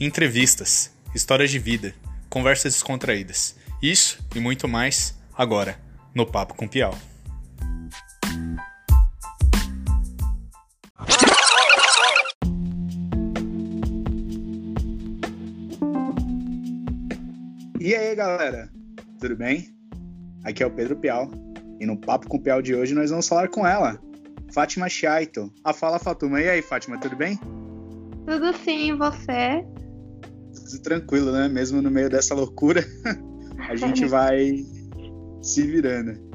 entrevistas, histórias de vida, conversas descontraídas. Isso e muito mais agora no Papo com Piau. E aí, galera? Tudo bem? Aqui é o Pedro Piau e no Papo com Piau de hoje nós vamos falar com ela, Fátima Chaito. A Fala Fatuma. E aí, Fátima, tudo bem? Tudo sim, e você? Tudo tranquilo, né? Mesmo no meio dessa loucura, a gente vai se virando.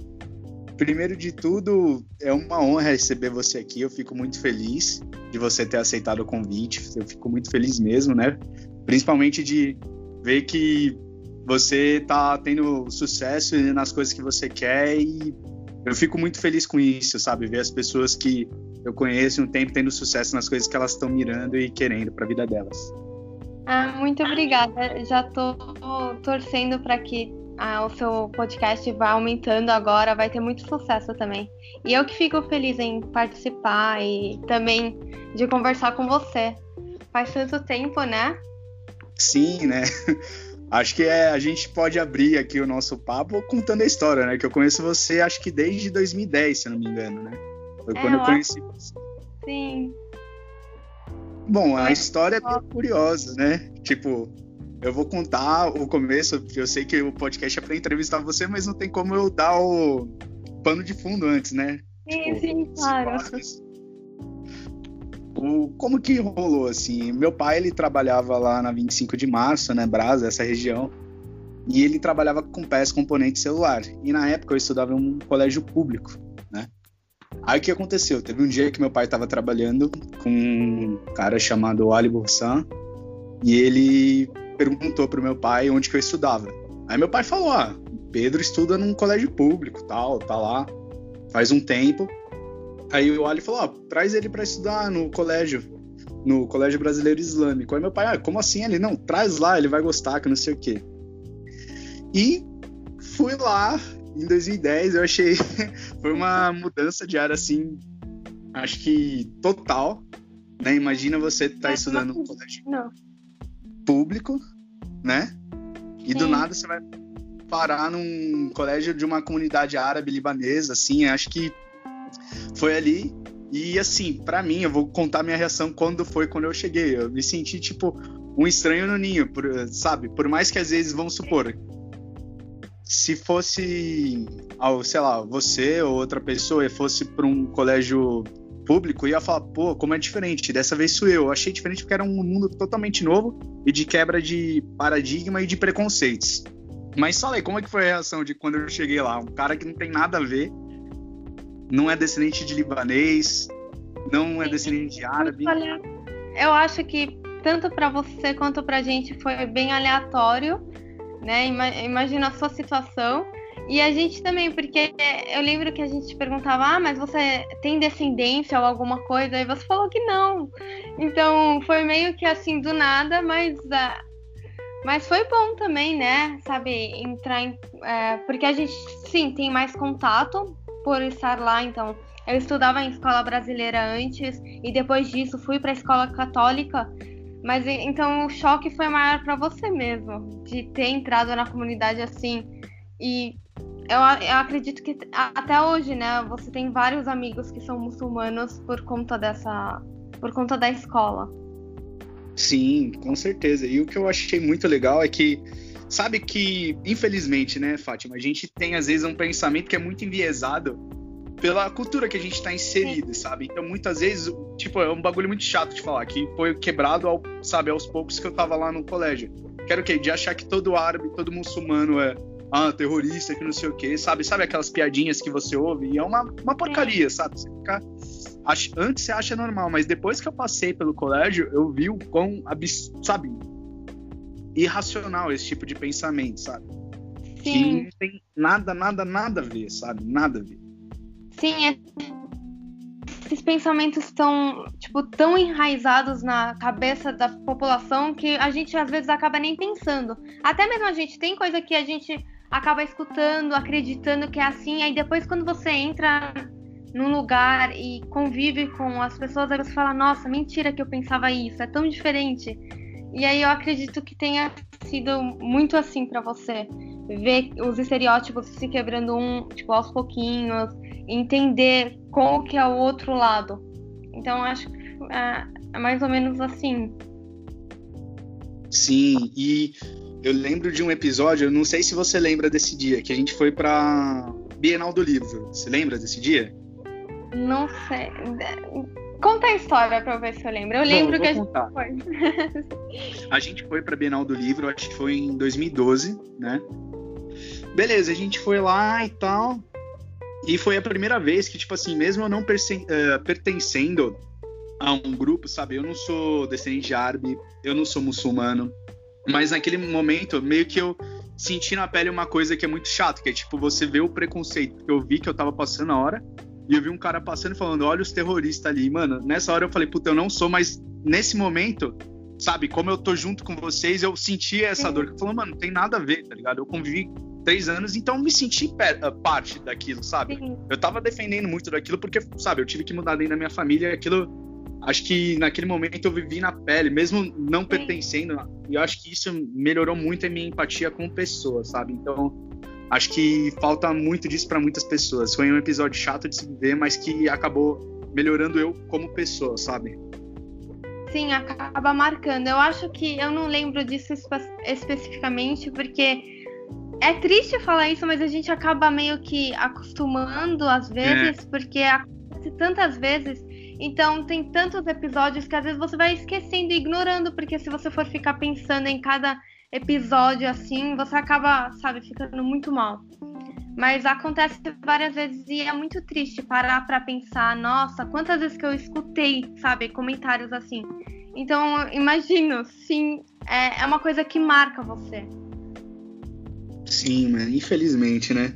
Primeiro de tudo, é uma honra receber você aqui. Eu fico muito feliz de você ter aceitado o convite. Eu fico muito feliz mesmo, né? Principalmente de ver que você tá tendo sucesso nas coisas que você quer e eu fico muito feliz com isso, sabe? Ver as pessoas que eu conheço um tempo tendo sucesso nas coisas que elas estão mirando e querendo para a vida delas. Ah, muito obrigada. Já tô torcendo para que ah, o seu podcast vá aumentando agora, vai ter muito sucesso também. E eu que fico feliz em participar e também de conversar com você. Faz tanto tempo, né? Sim, né? Acho que é, a gente pode abrir aqui o nosso papo contando a história, né? Que eu conheço você acho que desde 2010, se não me engano, né? Foi é, quando eu, eu conheci você. Sim. Bom, a história é bem curiosa, né? Tipo, eu vou contar o começo, porque eu sei que o podcast é para entrevistar você, mas não tem como eu dar o pano de fundo antes, né? Sim, tipo, sim, claro. O, como que rolou assim? Meu pai ele trabalhava lá na 25 de março, né, Brasa, essa região, e ele trabalhava com peças componente celular. E na época eu estudava em um colégio público? Aí o que aconteceu? Teve um dia que meu pai estava trabalhando com um cara chamado Ali Bursan e ele perguntou pro meu pai onde que eu estudava. Aí meu pai falou: "Ah, Pedro estuda num colégio público, tal, tá lá faz um tempo. Aí o Ali falou: ó, traz ele para estudar no colégio, no Colégio Brasileiro Islâmico. Aí meu pai, ah, como assim? Ele, não, traz lá, ele vai gostar, que não sei o quê. E fui lá em 2010, eu achei. foi uma mudança de área assim, acho que total. Né? Imagina você estar tá estudando no colégio não. público, né? E Sim. do nada você vai parar num colégio de uma comunidade árabe libanesa, assim, acho que foi ali. E assim, para mim, eu vou contar minha reação quando foi quando eu cheguei. Eu me senti tipo um estranho no ninho, por, sabe? Por mais que às vezes, vamos supor, se fosse, sei lá, você ou outra pessoa fosse para um colégio público, ia falar, pô, como é diferente. Dessa vez sou eu. eu. Achei diferente porque era um mundo totalmente novo e de quebra de paradigma e de preconceitos. Mas fala aí, como é que foi a reação de quando eu cheguei lá? Um cara que não tem nada a ver não é descendente de libanês, não é descendente de árabe. Eu acho que tanto para você quanto para a gente foi bem aleatório, né? Imagina a sua situação. E a gente também, porque eu lembro que a gente perguntava, ah, mas você tem descendência ou alguma coisa? E você falou que não. Então foi meio que assim do nada, mas, uh, mas foi bom também, né? Sabe, entrar em. Uh, porque a gente, sim, tem mais contato por estar lá, então eu estudava em escola brasileira antes e depois disso fui para a escola católica. Mas então o choque foi maior para você mesmo, de ter entrado na comunidade assim. E eu, eu, acredito que até hoje, né, você tem vários amigos que são muçulmanos por conta dessa, por conta da escola. Sim, com certeza. E o que eu achei muito legal é que sabe que, infelizmente, né, Fátima, a gente tem às vezes um pensamento que é muito enviesado pela cultura que a gente está inserido, sabe? Então, muitas vezes, tipo, é um bagulho muito chato de falar, que foi quebrado, ao, sabe, aos poucos que eu tava lá no colégio. Quero o quê? De achar que todo árabe, todo muçulmano é ah, terrorista, que não sei o quê, sabe? Sabe aquelas piadinhas que você ouve? E é uma, uma porcaria, sabe? Você fica... Antes você acha normal, mas depois que eu passei pelo colégio, eu vi o quão, sabe, irracional esse tipo de pensamento, sabe? Sim. Que não tem nada, nada, nada a ver, sabe? Nada a ver. Sim, é... esses pensamentos estão, tipo, tão enraizados na cabeça da população que a gente às vezes acaba nem pensando. Até mesmo a gente tem coisa que a gente acaba escutando, acreditando que é assim, aí depois quando você entra num lugar e convive com as pessoas, aí você fala, nossa, mentira que eu pensava isso, é tão diferente. E aí eu acredito que tenha sido muito assim para você ver os estereótipos se quebrando um, tipo, aos pouquinhos, entender qual que é o outro lado. Então acho que é, é mais ou menos assim. Sim, e eu lembro de um episódio, eu não sei se você lembra desse dia, que a gente foi pra Bienal do Livro. Você lembra desse dia? Não sei. Conta a história pra eu ver se eu lembro. Eu lembro Bom, que a gente foi. a gente foi pra Bienal do Livro, acho que foi em 2012, né? Beleza, a gente foi lá e tal. E foi a primeira vez que, tipo assim, mesmo eu não uh, pertencendo a um grupo, sabe? Eu não sou descendente de árabe, eu não sou muçulmano. Mas naquele momento, meio que eu senti na pele uma coisa que é muito chata, que é tipo, você vê o preconceito. Porque eu vi que eu tava passando a hora, e eu vi um cara passando e falando, olha os terroristas ali. Mano, nessa hora eu falei, puta, eu não sou, mas nesse momento, sabe, como eu tô junto com vocês, eu senti essa Sim. dor. Que falou, mano, não tem nada a ver, tá ligado? Eu convivi três anos, então me senti ah, parte daquilo, sabe? Sim. Eu tava defendendo muito daquilo porque, sabe, eu tive que mudar dentro da minha família aquilo. Acho que naquele momento eu vivi na pele, mesmo não Sim. pertencendo, e eu acho que isso melhorou muito a minha empatia com pessoas, sabe? Então, acho que falta muito disso para muitas pessoas. Foi um episódio chato de se ver, mas que acabou melhorando eu como pessoa, sabe? Sim, acaba marcando. Eu acho que eu não lembro disso espe especificamente, porque é triste falar isso, mas a gente acaba meio que acostumando às vezes, é. porque acontece tantas vezes. Então tem tantos episódios que às vezes você vai esquecendo e ignorando, porque se você for ficar pensando em cada episódio assim, você acaba, sabe, ficando muito mal. Mas acontece várias vezes e é muito triste parar para pensar, nossa, quantas vezes que eu escutei, sabe, comentários assim. Então, imagino, sim, é, é uma coisa que marca você. Sim, infelizmente, né?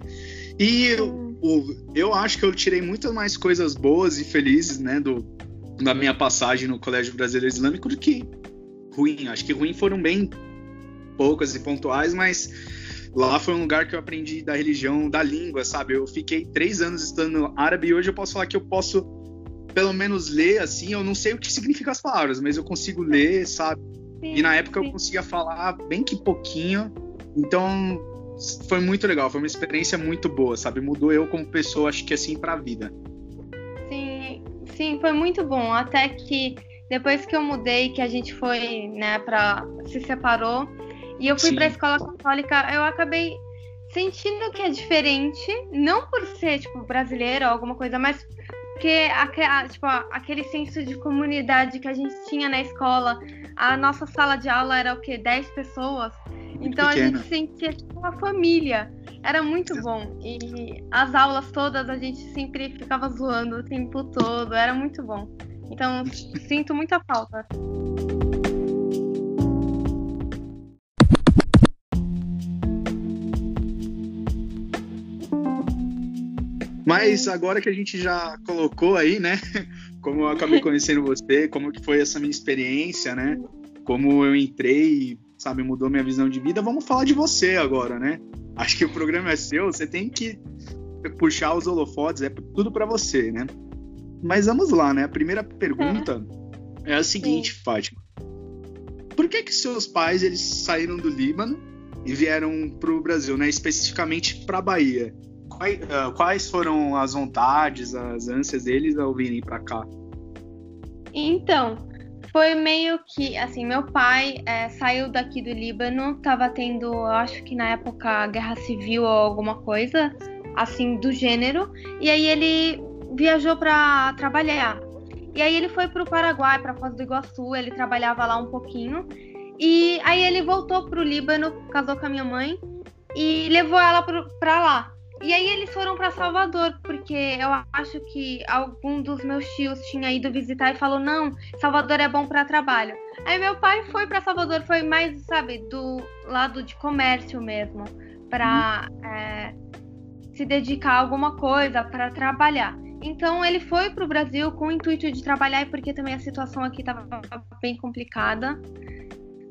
E eu, eu acho que eu tirei muitas mais coisas boas e felizes, né, do, da minha passagem no Colégio Brasileiro Islâmico do que ruim. Acho que ruim foram bem poucas e pontuais, mas lá foi um lugar que eu aprendi da religião, da língua, sabe? Eu fiquei três anos estudando árabe e hoje eu posso falar que eu posso pelo menos ler assim. Eu não sei o que significa as palavras, mas eu consigo ler, sabe? E na época eu conseguia falar bem que pouquinho. Então foi muito legal, foi uma experiência muito boa, sabe? Mudou eu como pessoa, acho que assim, pra vida. Sim, sim, foi muito bom. Até que depois que eu mudei, que a gente foi, né, pra. se separou, e eu fui sim. pra escola católica, eu acabei sentindo que é diferente, não por ser, tipo, brasileira ou alguma coisa, mas porque tipo, aquele senso de comunidade que a gente tinha na escola, a nossa sala de aula era o quê? 10 pessoas. Muito então pequena. a gente sentia tipo uma família. Era muito bom. E as aulas todas a gente sempre ficava zoando o tempo todo. Era muito bom. Então sinto muita falta. Mas agora que a gente já colocou aí, né? Como eu acabei conhecendo você, como que foi essa minha experiência, né? Como eu entrei sabe, mudou minha visão de vida. Vamos falar de você agora, né? Acho que o programa é seu, você tem que puxar os holofotes, é tudo para você, né? Mas vamos lá, né? A primeira pergunta é, é a seguinte, Sim. Fátima. Por que que seus pais eles saíram do Líbano e vieram para o Brasil, né? Especificamente para Bahia? Quais, uh, quais foram as vontades, as ânsias deles ao virem para cá? Então, foi meio que, assim, meu pai é, saiu daqui do Líbano, tava tendo, acho que na época, guerra civil ou alguma coisa, assim, do gênero, e aí ele viajou para trabalhar. E aí ele foi para o Paraguai, para Foz do Iguaçu, ele trabalhava lá um pouquinho, e aí ele voltou pro Líbano, casou com a minha mãe, e levou ela para lá. E aí eles foram para Salvador, porque eu acho que algum dos meus tios tinha ido visitar e falou: "Não, Salvador é bom para trabalho". Aí meu pai foi para Salvador, foi mais, sabe, do lado de comércio mesmo, para uhum. é, se dedicar a alguma coisa, para trabalhar. Então ele foi para o Brasil com o intuito de trabalhar e porque também a situação aqui estava bem complicada.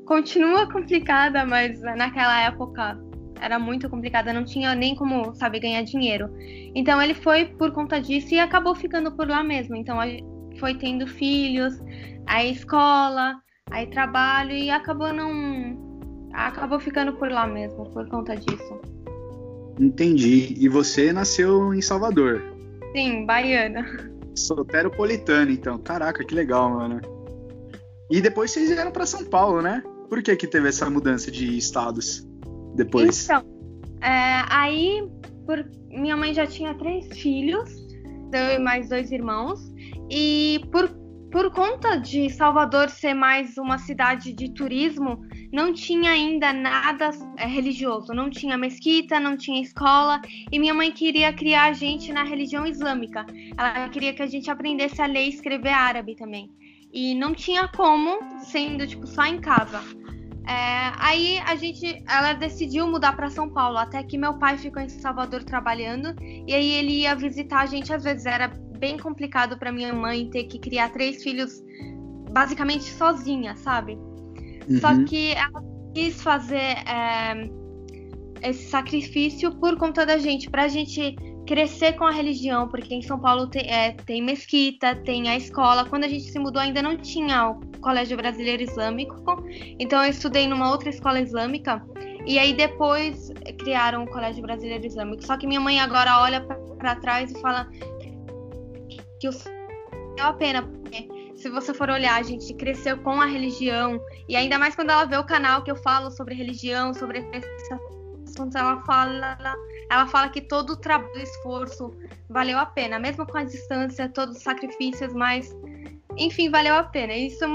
Continua complicada, mas naquela época era muito complicada, não tinha nem como, sabe, ganhar dinheiro. Então ele foi por conta disso e acabou ficando por lá mesmo. Então foi tendo filhos, a escola, Aí trabalho e acabou não. Acabou ficando por lá mesmo, por conta disso. Entendi. E você nasceu em Salvador? Sim, baiana. Soteropolitana, então. Caraca, que legal, mano. E depois vocês vieram para São Paulo, né? Por que que teve essa mudança de estados depois? Então, é, aí por, minha mãe já tinha três filhos, eu e mais dois irmãos, e por por conta de Salvador ser mais uma cidade de turismo, não tinha ainda nada é, religioso, não tinha mesquita, não tinha escola, e minha mãe queria criar a gente na religião islâmica. Ela queria que a gente aprendesse a ler e escrever árabe também. E não tinha como, sendo tipo só em casa. É, aí a gente, ela decidiu mudar para São Paulo, até que meu pai ficou em Salvador trabalhando, e aí ele ia visitar a gente às vezes era bem complicado para minha mãe ter que criar três filhos basicamente sozinha, sabe? Uhum. Só que ela quis fazer é, esse sacrifício por conta da gente, pra gente crescer com a religião, porque em São Paulo tem, é, tem mesquita, tem a escola. Quando a gente se mudou, ainda não tinha o Colégio Brasileiro Islâmico, então eu estudei numa outra escola islâmica. E aí depois criaram o Colégio Brasileiro Islâmico. Só que minha mãe agora olha para trás e fala que valeu a pena, porque se você for olhar, a gente cresceu com a religião, e ainda mais quando ela vê o canal que eu falo sobre religião, sobre esse assunto, ela fala, ela fala que todo o trabalho, esforço valeu a pena, mesmo com a distância, todos os sacrifícios, mas enfim, valeu a pena. Isso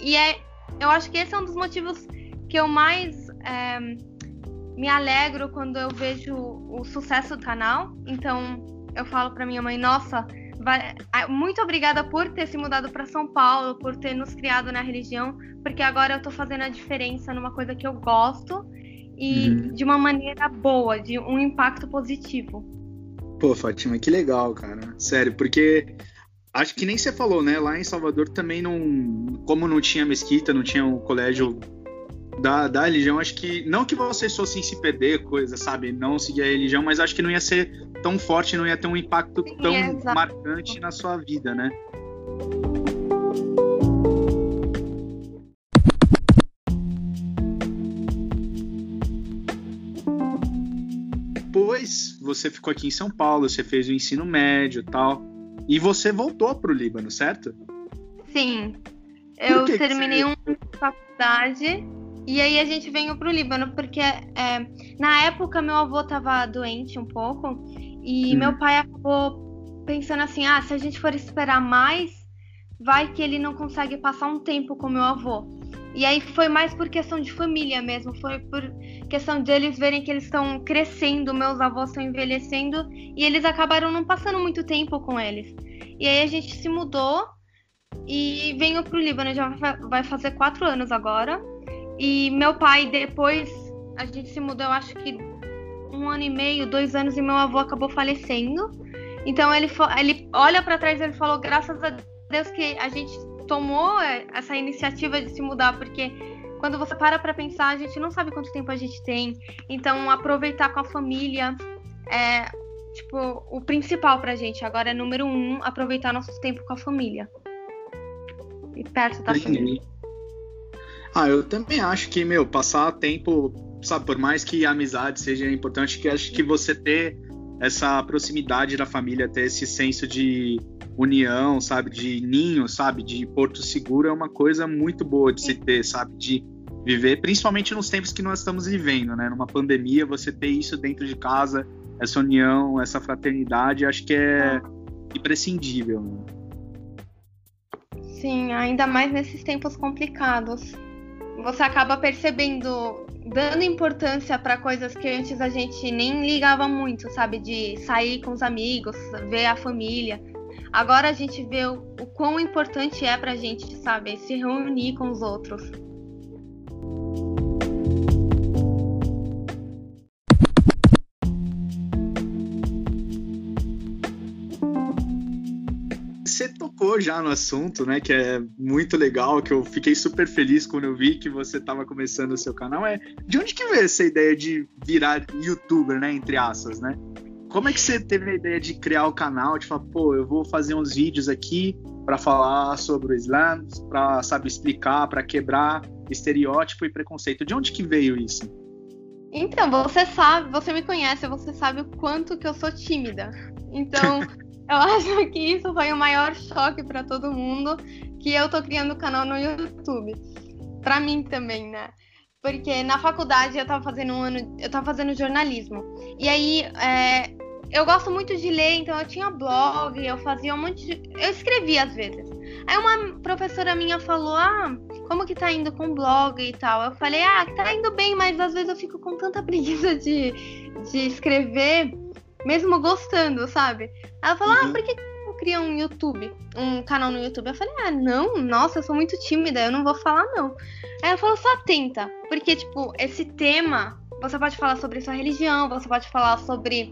e é, eu acho que esse é um dos motivos que eu mais é, me alegro quando eu vejo o sucesso do canal. Então, eu falo para minha mãe, nossa, muito obrigada por ter se mudado para São Paulo, por ter nos criado na religião, porque agora eu tô fazendo a diferença numa coisa que eu gosto e uhum. de uma maneira boa, de um impacto positivo. Pô, Fátima, que legal, cara. Sério, porque acho que nem você falou, né? Lá em Salvador também não. Como não tinha mesquita, não tinha um colégio da, da religião, acho que. Não que vocês fossem se perder, coisa, sabe? Não seguir a religião, mas acho que não ia ser tão forte, não ia ter um impacto Sim, tão exatamente. marcante na sua vida, né? Você ficou aqui em São Paulo, você fez o ensino médio tal. E você voltou para o Líbano, certo? Sim. Eu terminei uma faculdade e aí a gente veio pro Líbano, porque é, na época meu avô tava doente um pouco e hum. meu pai acabou pensando assim: ah, se a gente for esperar mais, vai que ele não consegue passar um tempo com meu avô. E aí foi mais por questão de família mesmo, foi por questão de eles verem que eles estão crescendo, meus avós estão envelhecendo e eles acabaram não passando muito tempo com eles. E aí a gente se mudou e veio pro Líbano, já vai fazer quatro anos agora. E meu pai, depois, a gente se mudou, eu acho que um ano e meio, dois anos, e meu avô acabou falecendo. Então ele, ele olha para trás e ele falou: graças a Deus que a gente tomou é, essa iniciativa de se mudar, porque quando você para para pensar, a gente não sabe quanto tempo a gente tem. Então, aproveitar com a família é, tipo, o principal pra gente. Agora é número um, aproveitar nosso tempo com a família. E perto da família. Ah, eu também acho que, meu, passar tempo, sabe, por mais que a amizade seja importante, que acho que você ter essa proximidade da família, ter esse senso de união, sabe, de ninho, sabe, de porto seguro é uma coisa muito boa de se ter, sabe, de viver, principalmente nos tempos que nós estamos vivendo, né? Numa pandemia, você ter isso dentro de casa, essa união, essa fraternidade, acho que é imprescindível. Né? Sim, ainda mais nesses tempos complicados você acaba percebendo, dando importância para coisas que antes a gente nem ligava muito, sabe? De sair com os amigos, ver a família. Agora a gente vê o, o quão importante é pra gente, sabe? Se reunir com os outros. tocou já no assunto, né? Que é muito legal, que eu fiquei super feliz quando eu vi que você estava começando o seu canal. É de onde que veio essa ideia de virar youtuber, né? Entre aspas, né? Como é que você teve a ideia de criar o canal, de falar, pô, eu vou fazer uns vídeos aqui para falar sobre o Islã, para saber explicar, para quebrar estereótipo e preconceito. De onde que veio isso? Então, você sabe, você me conhece, você sabe o quanto que eu sou tímida. Então, eu acho que isso foi o maior choque para todo mundo que eu tô criando o canal no YouTube. Para mim também, né? Porque na faculdade eu tava fazendo um ano, eu tava fazendo jornalismo. E aí, é, eu gosto muito de ler, então eu tinha blog, eu fazia um monte de. Eu escrevia às vezes. Aí uma professora minha falou: Ah, como que tá indo com o blog e tal? Eu falei: Ah, tá indo bem, mas às vezes eu fico com tanta preguiça de, de escrever, mesmo gostando, sabe? Ela falou: ah, uhum. Ah, por que não cria um YouTube, um canal no YouTube? Eu falei: Ah, não, nossa, eu sou muito tímida, eu não vou falar não. Aí ela falou: Só tenta, porque, tipo, esse tema. Você pode falar sobre sua religião, você pode falar sobre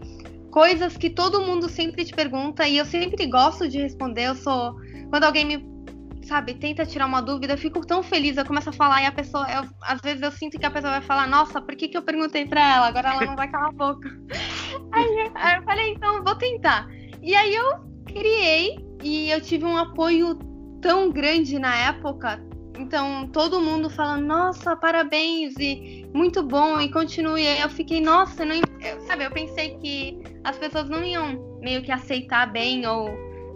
coisas que todo mundo sempre te pergunta e eu sempre gosto de responder. Eu sou. Quando alguém me. Sabe, tenta tirar uma dúvida, eu fico tão feliz, eu começo a falar e a pessoa. Eu, às vezes eu sinto que a pessoa vai falar, nossa, por que, que eu perguntei pra ela? Agora ela não vai calar a boca. aí, aí eu falei, então vou tentar. E aí eu criei e eu tive um apoio tão grande na época, então, todo mundo falando, nossa, parabéns, e muito bom, e continue. Aí eu fiquei, nossa, não, eu, sabe, eu pensei que as pessoas não iam meio que aceitar bem, ou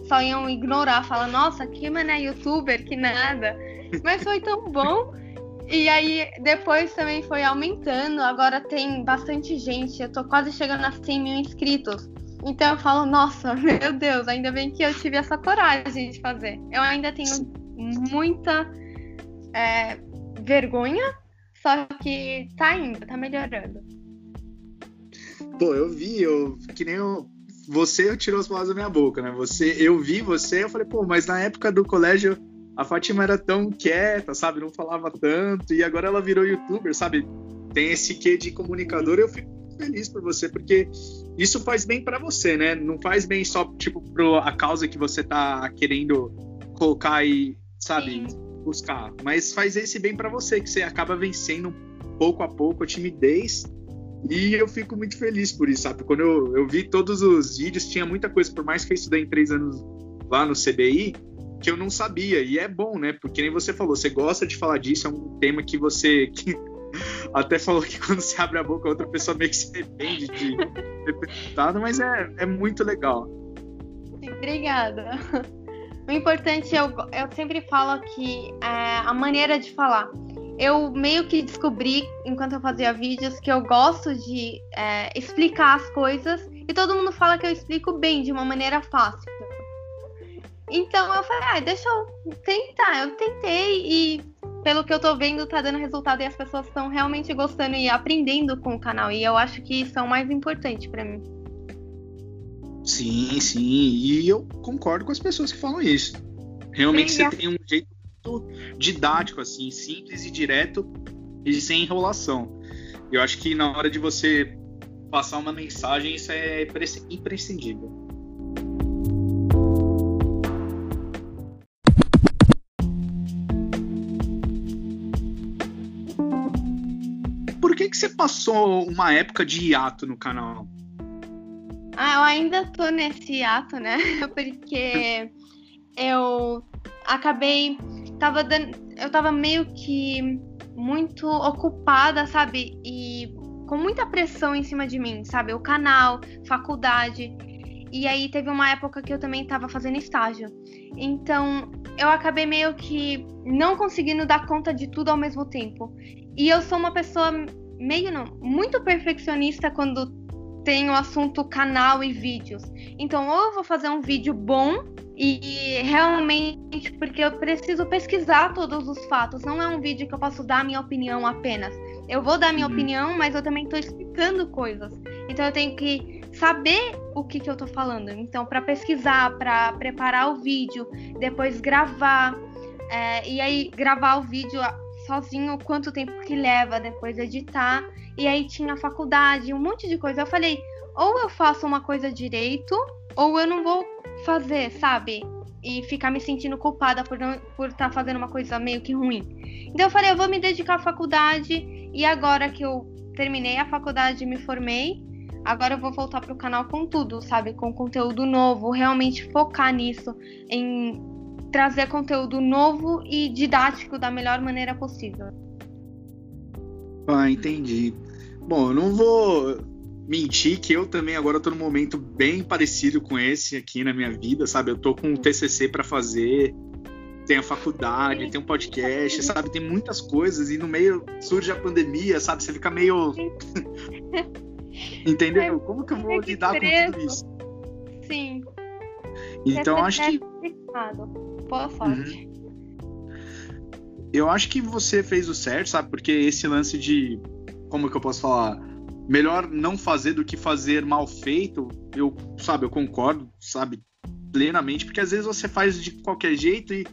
só iam ignorar, falar, nossa, que mané youtuber, que nada. Mas foi tão bom. E aí, depois também foi aumentando, agora tem bastante gente, eu tô quase chegando a 100 mil inscritos. Então eu falo, nossa, meu Deus, ainda bem que eu tive essa coragem de fazer. Eu ainda tenho muita é, vergonha, só que tá indo, tá melhorando. Pô, eu vi, eu que nem eu, você tirou as palavras da minha boca, né? Você, eu vi você, eu falei, pô, mas na época do colégio a Fátima era tão quieta, sabe? Não falava tanto, e agora ela virou youtuber, sabe? Tem esse quê de comunicador, eu fico feliz por você, porque isso faz bem para você, né? Não faz bem só, tipo, pra causa que você tá querendo colocar aí, sabe? Sim buscar, mas faz esse bem para você, que você acaba vencendo pouco a pouco a timidez. E eu fico muito feliz por isso, sabe? Quando eu, eu vi todos os vídeos, tinha muita coisa, por mais que eu estudei em três anos lá no CBI, que eu não sabia. E é bom, né? Porque nem você falou, você gosta de falar disso, é um tema que você. Que até falou que quando você abre a boca, outra pessoa meio que se arrepende de ter perguntado, mas é, é muito legal. Obrigada. O importante, eu, eu sempre falo que é a maneira de falar. Eu meio que descobri, enquanto eu fazia vídeos, que eu gosto de é, explicar as coisas e todo mundo fala que eu explico bem, de uma maneira fácil. Então eu falei, ah, deixa eu tentar. Eu tentei e pelo que eu tô vendo, tá dando resultado e as pessoas estão realmente gostando e aprendendo com o canal. E eu acho que isso é o mais importante para mim. Sim, sim. E eu concordo com as pessoas que falam isso. Realmente sim, você é. tem um jeito muito didático, assim, simples e direto e sem enrolação. Eu acho que na hora de você passar uma mensagem, isso é imprescindível. Por que, que você passou uma época de hiato no canal? Ah, eu ainda tô nesse ato, né? Porque eu acabei. Tava dando, eu tava meio que muito ocupada, sabe? E com muita pressão em cima de mim, sabe? O canal, faculdade. E aí teve uma época que eu também tava fazendo estágio. Então eu acabei meio que não conseguindo dar conta de tudo ao mesmo tempo. E eu sou uma pessoa meio não, muito perfeccionista quando tem o assunto canal e vídeos. Então, ou eu vou fazer um vídeo bom e realmente porque eu preciso pesquisar todos os fatos. Não é um vídeo que eu posso dar minha opinião apenas. Eu vou dar minha uhum. opinião, mas eu também estou explicando coisas. Então eu tenho que saber o que, que eu estou falando. Então, para pesquisar, para preparar o vídeo, depois gravar. É, e aí, gravar o vídeo sozinho, quanto tempo que leva depois editar. E aí tinha faculdade, um monte de coisa. Eu falei, ou eu faço uma coisa direito, ou eu não vou fazer, sabe? E ficar me sentindo culpada por estar por tá fazendo uma coisa meio que ruim. Então eu falei, eu vou me dedicar à faculdade. E agora que eu terminei a faculdade me formei, agora eu vou voltar pro canal com tudo, sabe? Com conteúdo novo, realmente focar nisso, em trazer conteúdo novo e didático da melhor maneira possível. Ah, entendi. Bom, eu não vou mentir que eu também agora estou num momento bem parecido com esse aqui na minha vida, sabe? Eu tô com um TCC para fazer, tem a faculdade, tem um podcast, sabe? Tem muitas coisas e no meio surge a pandemia, sabe? Você fica meio Entendeu? Como que eu vou lidar com tudo isso? Sim. Então acho que boa sorte. Uhum. Eu acho que você fez o certo, sabe? Porque esse lance de como que eu posso falar? Melhor não fazer do que fazer mal feito. Eu, sabe, eu concordo, sabe, plenamente, porque às vezes você faz de qualquer jeito e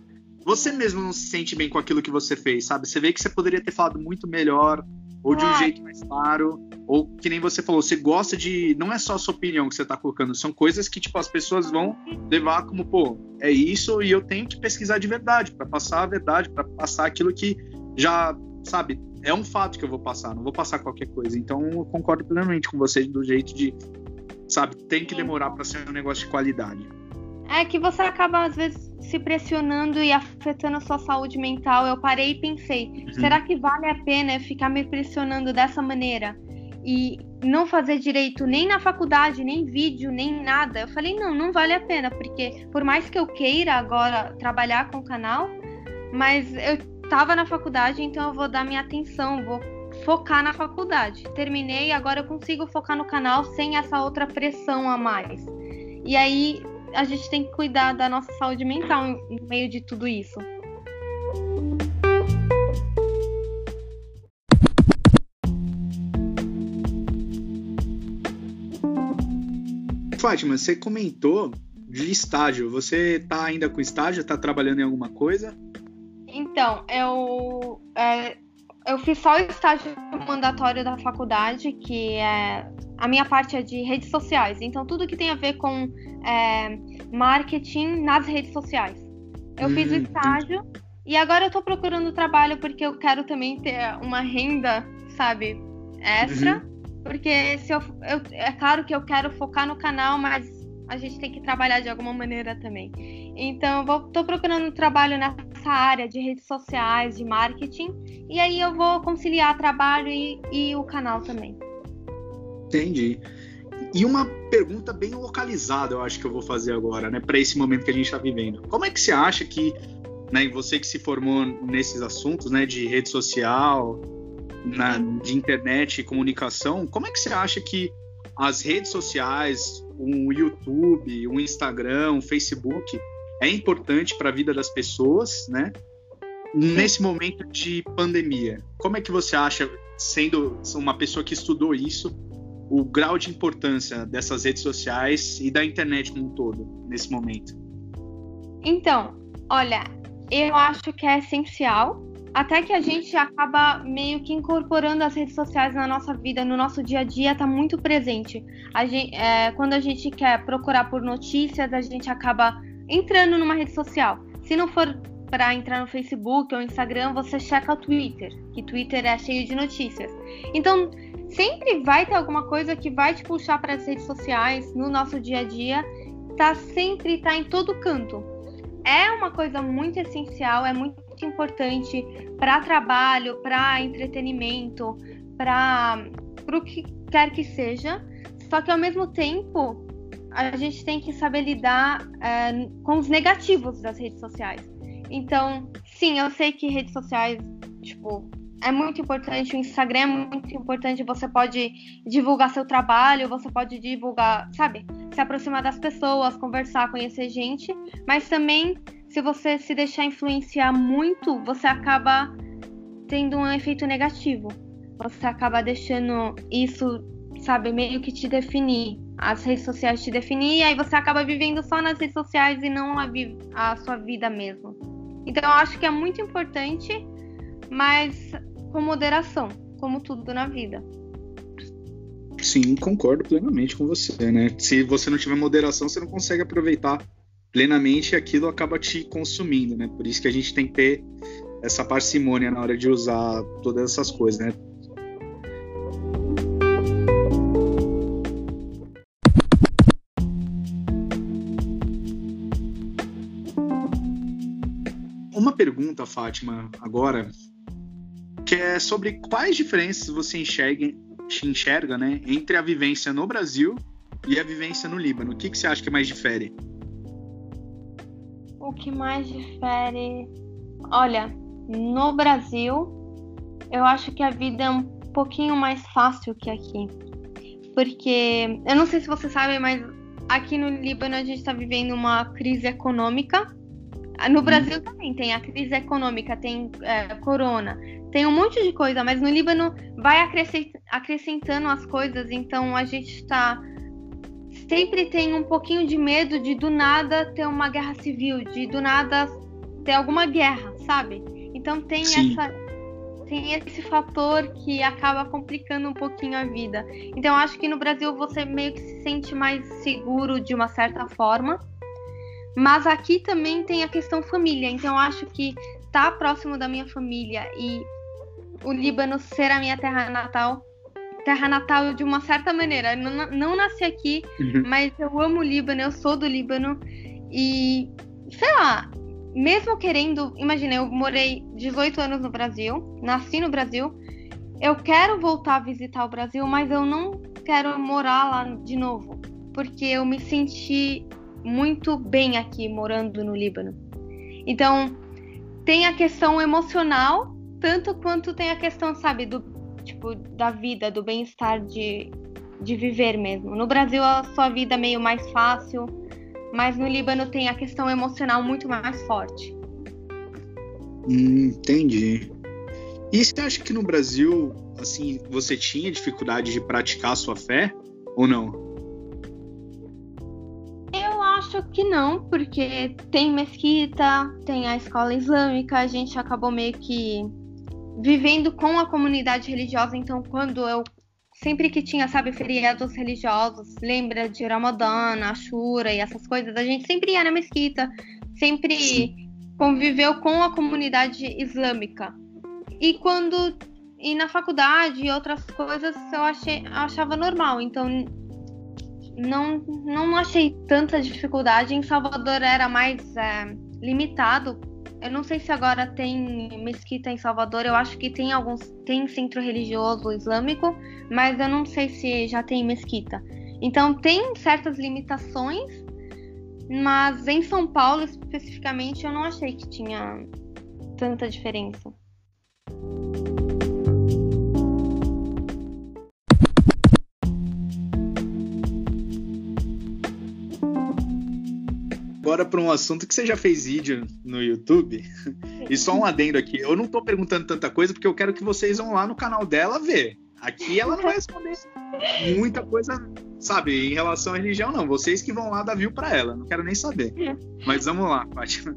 você mesmo não se sente bem com aquilo que você fez, sabe? Você vê que você poderia ter falado muito melhor, ou de um jeito mais claro, ou que nem você falou, você gosta de. Não é só a sua opinião que você tá colocando, são coisas que, tipo, as pessoas vão levar como, pô, é isso e eu tenho que pesquisar de verdade, para passar a verdade, para passar aquilo que já, sabe, é um fato que eu vou passar, não vou passar qualquer coisa. Então eu concordo plenamente com você do jeito de, sabe, tem que demorar para ser um negócio de qualidade. É que você acaba, às vezes, se pressionando e afetando a sua saúde mental. Eu parei e pensei: uhum. será que vale a pena ficar me pressionando dessa maneira? E não fazer direito nem na faculdade, nem vídeo, nem nada. Eu falei: não, não vale a pena, porque por mais que eu queira agora trabalhar com o canal, mas eu estava na faculdade, então eu vou dar minha atenção, vou focar na faculdade. Terminei, agora eu consigo focar no canal sem essa outra pressão a mais. E aí a gente tem que cuidar da nossa saúde mental no meio de tudo isso. Fátima, você comentou de estágio. Você está ainda com estágio? Está trabalhando em alguma coisa? Então, eu, é, eu fiz só o estágio mandatório da faculdade, que é a minha parte é de redes sociais, então tudo que tem a ver com é, marketing nas redes sociais. Eu hum, fiz o hum, estágio e agora eu tô procurando trabalho porque eu quero também ter uma renda, sabe, extra. Uhum. Porque se eu, eu, é claro que eu quero focar no canal, mas a gente tem que trabalhar de alguma maneira também. Então, eu vou, tô procurando trabalho nessa área de redes sociais, de marketing, e aí eu vou conciliar trabalho e, e o canal também. Entendi. E uma pergunta bem localizada, eu acho que eu vou fazer agora, né, para esse momento que a gente está vivendo. Como é que você acha que, né, você que se formou nesses assuntos, né, de rede social, na, de internet e comunicação, como é que você acha que as redes sociais, um YouTube, um Instagram, um Facebook, é importante para a vida das pessoas, né? Nesse momento de pandemia, como é que você acha, sendo uma pessoa que estudou isso, o grau de importância dessas redes sociais e da internet como um todo nesse momento? Então, olha, eu acho que é essencial, até que a gente acaba meio que incorporando as redes sociais na nossa vida, no nosso dia a dia, está muito presente. A gente, é, quando a gente quer procurar por notícias, a gente acaba entrando numa rede social. Se não for para entrar no Facebook ou Instagram, você checa o Twitter, que Twitter é cheio de notícias. Então, sempre vai ter alguma coisa que vai te puxar para as redes sociais no nosso dia a dia. Tá sempre tá em todo canto. É uma coisa muito essencial, é muito importante para trabalho, para entretenimento, para o que quer que seja. Só que ao mesmo tempo, a gente tem que saber lidar é, com os negativos das redes sociais. Então, sim, eu sei que redes sociais, tipo, é muito importante, o Instagram é muito importante, você pode divulgar seu trabalho, você pode divulgar, sabe, se aproximar das pessoas, conversar, conhecer gente, mas também se você se deixar influenciar muito, você acaba tendo um efeito negativo. Você acaba deixando isso, sabe, meio que te definir. As redes sociais te definir, e aí você acaba vivendo só nas redes sociais e não a, a sua vida mesmo. Então eu acho que é muito importante, mas com moderação, como tudo na vida. Sim, concordo plenamente com você, né? Se você não tiver moderação, você não consegue aproveitar plenamente aquilo acaba te consumindo, né? Por isso que a gente tem que ter essa parcimônia na hora de usar todas essas coisas, né? Fátima, agora, que é sobre quais diferenças você enxerga, enxerga né, entre a vivência no Brasil e a vivência no Líbano. O que, que você acha que mais difere? O que mais difere? Olha, no Brasil, eu acho que a vida é um pouquinho mais fácil que aqui. Porque, eu não sei se você sabe, mas aqui no Líbano a gente está vivendo uma crise econômica. No Brasil também tem a crise econômica, tem é, corona, tem um monte de coisa, mas no Líbano vai acrescentando as coisas, então a gente está sempre tem um pouquinho de medo de do nada ter uma guerra civil, de do nada ter alguma guerra, sabe? Então tem Sim. essa tem esse fator que acaba complicando um pouquinho a vida. Então acho que no Brasil você meio que se sente mais seguro de uma certa forma. Mas aqui também tem a questão família. Então acho que estar tá próximo da minha família e o Líbano ser a minha terra natal terra natal de uma certa maneira. Eu não, não nasci aqui, Uhum. mas eu amo o Líbano, eu sou do Líbano. E, sei lá, mesmo querendo. Imagina, eu morei 18 anos no Brasil, nasci no Brasil. Eu quero voltar a visitar o Brasil, mas eu não quero morar lá de novo. Porque eu me senti muito bem aqui morando no Líbano. Então, tem a questão emocional, tanto quanto tem a questão, sabe, do tipo da vida, do bem-estar de, de viver mesmo. No Brasil a sua vida é meio mais fácil, mas no Líbano tem a questão emocional muito mais forte. Entendi. E você acha que no Brasil, assim, você tinha dificuldade de praticar a sua fé ou não? Acho que não, porque tem mesquita, tem a escola islâmica, a gente acabou meio que vivendo com a comunidade religiosa, então quando eu sempre que tinha, sabe, feriados religiosos, lembra de Ramadã, Ashura e essas coisas, a gente sempre ia na mesquita, sempre Sim. conviveu com a comunidade islâmica. E quando e na faculdade e outras coisas eu achei achava normal, então não não achei tanta dificuldade. Em Salvador era mais é, limitado eu não sei se agora tem mesquita em Salvador, eu acho que tem alguns. Tem centro religioso islâmico, mas eu não sei se já tem mesquita. Então tem certas limitações, mas em São Paulo especificamente eu não achei que tinha tanta diferença. Agora para um assunto que você já fez vídeo no YouTube. E só um adendo aqui. Eu não tô perguntando tanta coisa porque eu quero que vocês vão lá no canal dela ver. Aqui ela não vai responder muita coisa, sabe, em relação à religião, não. Vocês que vão lá dar view pra ela. Não quero nem saber. Mas vamos lá, Fátima.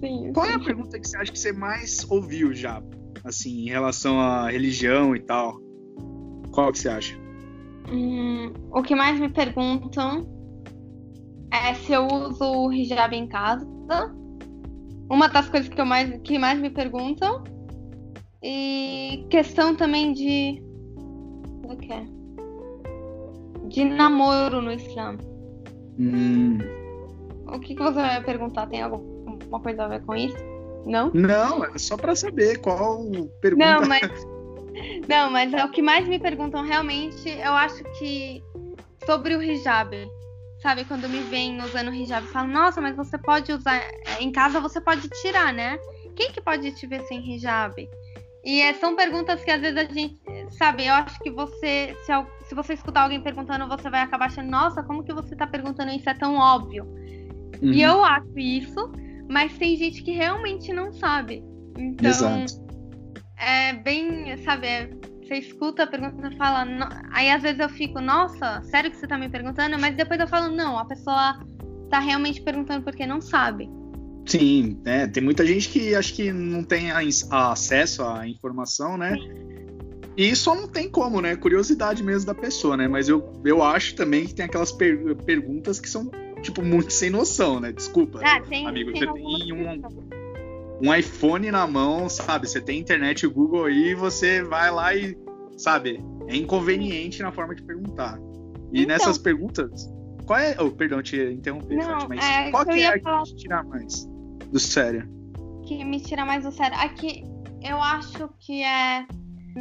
Sim, Qual é a pergunta que você acha que você mais ouviu já? Assim, em relação à religião e tal. Qual que você acha? Hum, o que mais me perguntam é se eu uso o hijab em casa. Uma das coisas que, eu mais, que mais me perguntam. E questão também de. O que é? De namoro no Islã. Hum, O que, que você vai perguntar? Tem alguma coisa a ver com isso? Não? não, é só pra saber qual pergunta. Não, mas. Não, mas é o que mais me perguntam realmente, eu acho que sobre o hijab. Sabe, quando me vem usando hijab, falam, nossa, mas você pode usar. Em casa você pode tirar, né? Quem que pode te ver sem hijab? E é, são perguntas que às vezes a gente. Sabe, eu acho que você. Se, se você escutar alguém perguntando, você vai acabar achando, nossa, como que você tá perguntando isso? É tão óbvio. Uhum, E eu acho isso, mas tem gente que realmente não sabe. Então. Exato. É bem, sabe, é, você escuta a pergunta e fala. "No-" Aí às vezes eu fico, nossa, sério que você tá me perguntando? Mas depois eu falo, não, a pessoa tá realmente perguntando porque não sabe. Sim, é, tem muita gente que acho que não tem a, a acesso à informação, né? E só não tem como, né? Curiosidade mesmo da pessoa, né? Mas eu, eu acho também que tem aquelas per- perguntas que são, tipo, muito sem noção, né? Desculpa. Ah, tem, Amigo, tem você tem um- questões. Um iPhone na mão, sabe? Você tem internet e Google aí, você vai lá e, sabe? É inconveniente na forma de perguntar. E Então. nessas perguntas, qual é. Oh, perdão, te interromper, Não, Fátima, mas é, qual que é a que falar- te tira mais do sério? que me tira mais do sério. Aqui eu acho que é.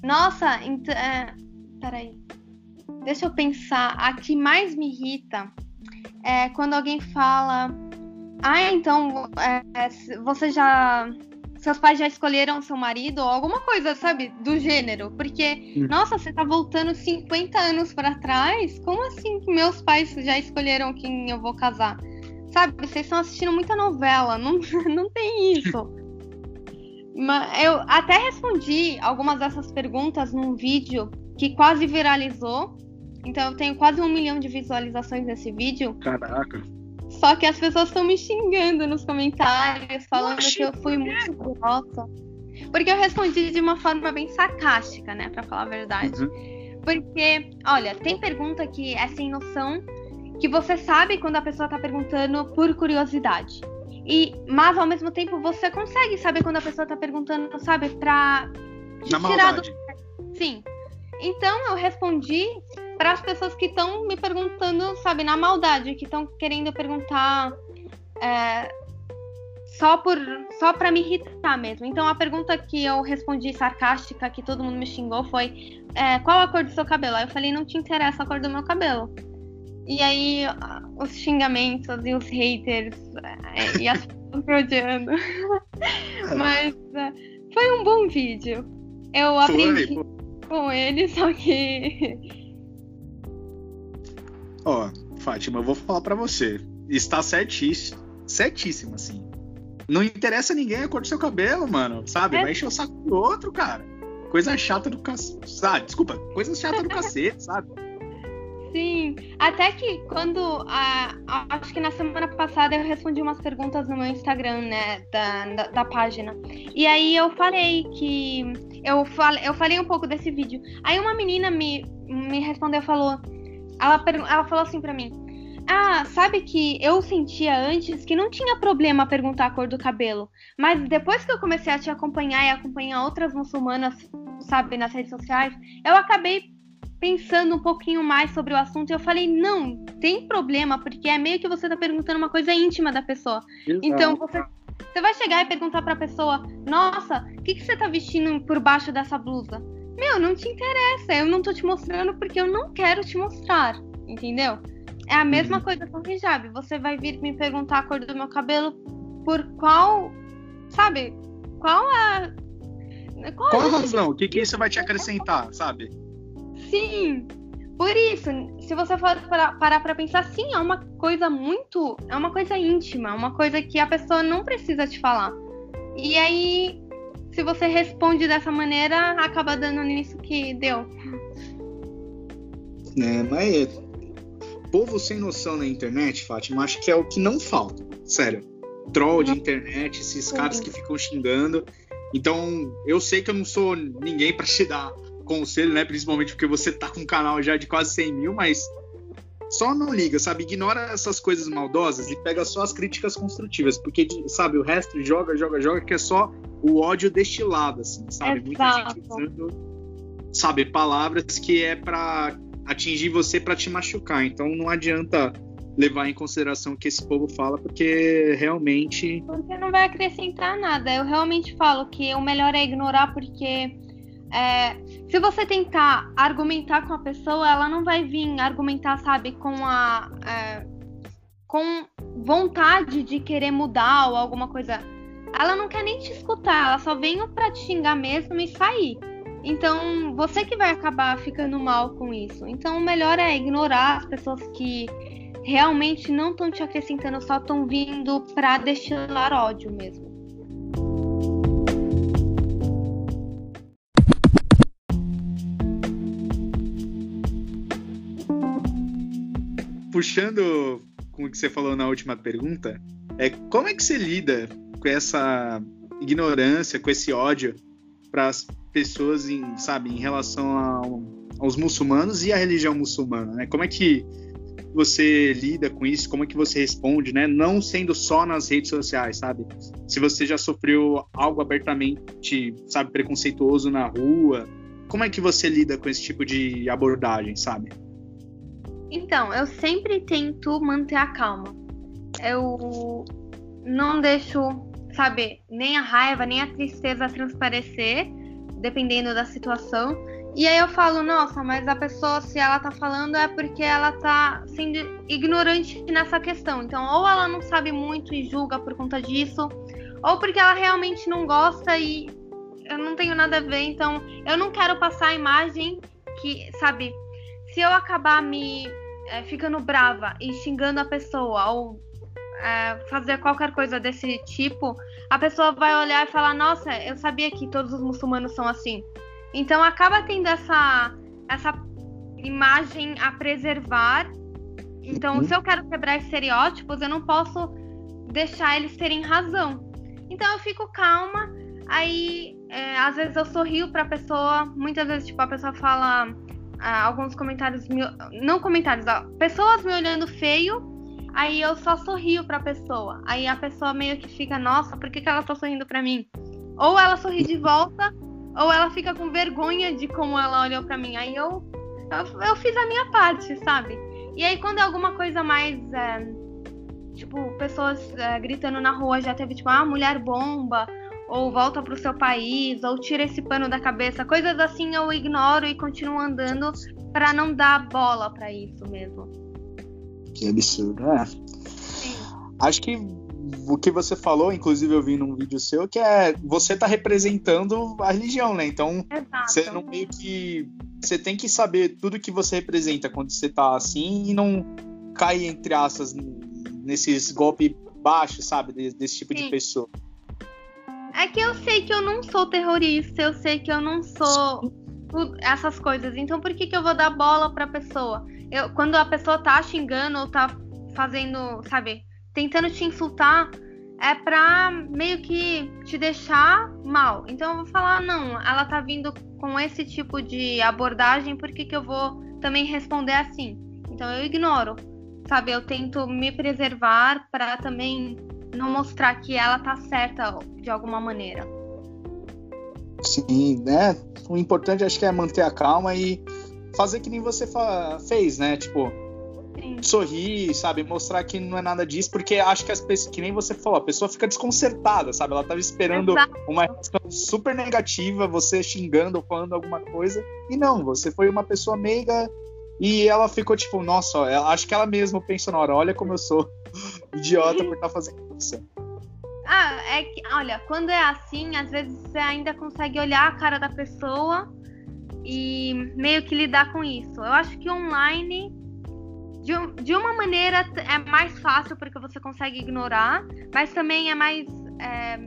Nossa, então. É... Peraí. Deixa eu pensar. A que mais me irrita é quando alguém fala. Ah, então é, você já. Seus pais já escolheram seu marido ou alguma coisa, sabe? Do gênero. Porque, hum. nossa, você tá voltando 50 anos para trás? Como assim que meus pais já escolheram quem eu vou casar? Sabe, vocês estão assistindo muita novela, não, não tem isso. Mas eu até respondi algumas dessas perguntas num vídeo que quase viralizou. Então eu tenho quase um milhão de visualizações nesse vídeo. Caraca. Só que as pessoas estão me xingando nos comentários, falando que eu fui muito grossa. Porque eu respondi de uma forma bem sarcástica, né? Pra falar a verdade. Uhum. Porque, olha, tem pergunta que é sem noção que você sabe quando a pessoa está perguntando por curiosidade. E, mas ao mesmo tempo você consegue saber quando a pessoa está perguntando, sabe, para tirar maldade. do Sim. Então eu respondi para as pessoas que estão me perguntando, sabe, na maldade, que estão querendo perguntar é, só por só para me irritar mesmo. Então a pergunta que eu respondi sarcástica, que todo mundo me xingou, foi é, qual a cor do seu cabelo? Aí eu falei, não te interessa a cor do meu cabelo. E aí, os xingamentos e os haters é, e as pessoas me odiando. Mas é, foi um bom vídeo. Eu aprendi foi, com ele, só que. Ó, oh, Fátima, eu vou falar para você. Está certíssimo. Certíssimo, assim. Não interessa a ninguém a cor do seu cabelo, mano. Sabe? É. Vai encher o saco do outro, cara. Coisa chata do cacete. Ah, desculpa, coisa chata do cacete, sabe? Sim, até que quando a, a, acho que na semana passada eu respondi umas perguntas no meu Instagram, né, da, da, da, página. E aí eu falei que eu falei, eu falei um pouco desse vídeo. Aí uma menina me, me respondeu, falou, ela, ela falou assim para mim: "Ah, sabe que eu sentia antes que não tinha problema perguntar a cor do cabelo, mas depois que eu comecei a te acompanhar e acompanhar outras muçulmanas, sabe, nas redes sociais, eu acabei pensando um pouquinho mais sobre o assunto, eu falei, não, tem problema, porque é meio que você tá perguntando uma coisa íntima da pessoa. Exato. Então, você, você vai chegar e perguntar pra pessoa, nossa, o que, que você tá vestindo por baixo dessa blusa? Meu, não te interessa, eu não tô te mostrando porque eu não quero te mostrar, entendeu? É a mesma uhum. coisa com o hijab. Você vai vir me perguntar a cor do meu cabelo por qual, sabe? Qual é. Qual, qual a razão? O que, que isso vai te acrescentar, sabe? Sim, por isso, se você for parar para pensar, sim, é uma coisa muito. É uma coisa íntima, uma coisa que a pessoa não precisa te falar. E aí, se você responde dessa maneira, acaba dando nisso que deu. É, mas povo sem noção na internet, Fátima, acho que é o que não falta. Sério. Troll de internet, esses caras que ficam xingando. Então, eu sei que eu não sou ninguém para te dar conselho, né? Principalmente porque você tá com um canal já de quase 100 mil, mas só não liga, sabe? Ignora essas coisas maldosas e pega só as críticas construtivas, porque, sabe, o resto joga, joga, joga, que é só o ódio destilado, assim, sabe? Exato. Muita gente usando, sabe, palavras que é para atingir você para te machucar. Então não adianta levar em consideração o que esse povo fala, porque realmente. Porque não vai acrescentar nada. Eu realmente falo que o melhor é ignorar, porque é, se você tentar argumentar com a pessoa, ela não vai vir argumentar, sabe, com a. É, com vontade de querer mudar ou alguma coisa. Ela não quer nem te escutar, ela só vem pra te xingar mesmo e sair. Então, você que vai acabar ficando mal com isso. Então, o melhor é ignorar as pessoas que realmente não estão te acrescentando, só estão vindo pra destilar ódio mesmo. puxando com o que você falou na última pergunta, é como é que você lida com essa ignorância, com esse ódio para as pessoas, em, sabe, em relação ao, aos muçulmanos e à religião muçulmana, né? Como é que você lida com isso? Como é que você responde, né? Não sendo só nas redes sociais, sabe? Se você já sofreu algo abertamente, sabe, preconceituoso na rua, como é que você lida com esse tipo de abordagem, sabe? Então, eu sempre tento manter a calma. Eu não deixo sabe, nem a raiva, nem a tristeza transparecer, dependendo da situação. E aí eu falo, nossa, mas a pessoa, se ela tá falando, é porque ela tá sendo ignorante nessa questão. Então, ou ela não sabe muito e julga por conta disso, ou porque ela realmente não gosta e eu não tenho nada a ver. Então, eu não quero passar a imagem que, sabe, se eu acabar me é, ficando brava e xingando a pessoa, ou é, fazer qualquer coisa desse tipo, a pessoa vai olhar e falar: Nossa, eu sabia que todos os muçulmanos são assim. Então acaba tendo essa, essa imagem a preservar. Então, uhum. se eu quero quebrar estereótipos, eu não posso deixar eles terem razão. Então eu fico calma, aí é, às vezes eu sorrio pra pessoa, muitas vezes tipo, a pessoa fala ah, alguns comentários, não comentários, ó, pessoas me olhando feio, aí eu só sorrio pra pessoa. Aí a pessoa meio que fica, nossa, por que, que ela tá sorrindo pra mim? Ou ela sorri de volta, ou ela fica com vergonha de como ela olhou para mim. Aí eu, eu, eu, fiz a minha parte, sabe? E aí quando é alguma coisa mais. É, tipo, pessoas é, gritando na rua, já teve tipo, ah, mulher bomba, ou volta pro seu país, ou tira esse pano da cabeça, coisas assim eu ignoro e continuo andando para não dar bola para isso mesmo. Que absurdo, é. Sim. Acho que o que você falou, inclusive eu vi num vídeo seu, que é você tá representando a religião, né? Então, Exato. você não meio que. Você tem que saber tudo que você representa quando você tá assim e não cair, entre aspas, nesses golpes baixos, sabe? Desse tipo Sim. de pessoa. É que eu sei que eu não sou terrorista, eu sei que eu não sou essas coisas. Então por que, que eu vou dar bola pra pessoa? Eu, quando a pessoa tá xingando ou tá fazendo, sabe, tentando te insultar é pra meio que te deixar mal. Então eu vou falar, não, ela tá vindo com esse tipo de abordagem, por que, que eu vou também responder assim? Então eu ignoro, sabe? Eu tento me preservar para também não mostrar que ela tá certa de alguma maneira. Sim, né? O importante acho que é manter a calma e fazer que nem você fez, né? Tipo, sorrir, sabe? Mostrar que não é nada disso, porque acho que as pessoas, que nem você falou, a pessoa fica desconcertada, sabe? Ela tava esperando Exato. uma reação super negativa, você xingando ou falando alguma coisa, e não, você foi uma pessoa meiga e ela ficou tipo, nossa, acho que ela mesma pensou na hora, olha como eu sou idiota por estar tá fazendo isso. Ah, é que, olha, quando é assim, às vezes você ainda consegue olhar a cara da pessoa e meio que lidar com isso. Eu acho que online de, de uma maneira é mais fácil porque você consegue ignorar, mas também é mais, é,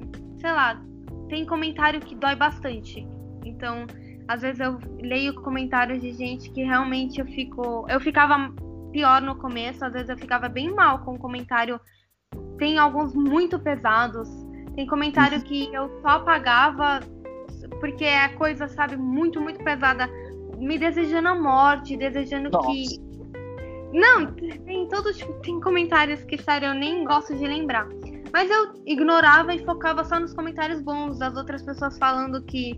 sei lá, tem comentário que dói bastante. Então, às vezes eu leio comentários de gente que realmente eu fico, eu ficava pior no começo, às vezes eu ficava bem mal com o comentário. Tem alguns muito pesados. Tem comentário uhum. que eu só apagava porque é coisa, sabe, muito, muito pesada. Me desejando a morte, desejando Nossa. que não, tem todos tem comentários que, sério, eu nem gosto de lembrar. Mas eu ignorava e focava só nos comentários bons das outras pessoas falando que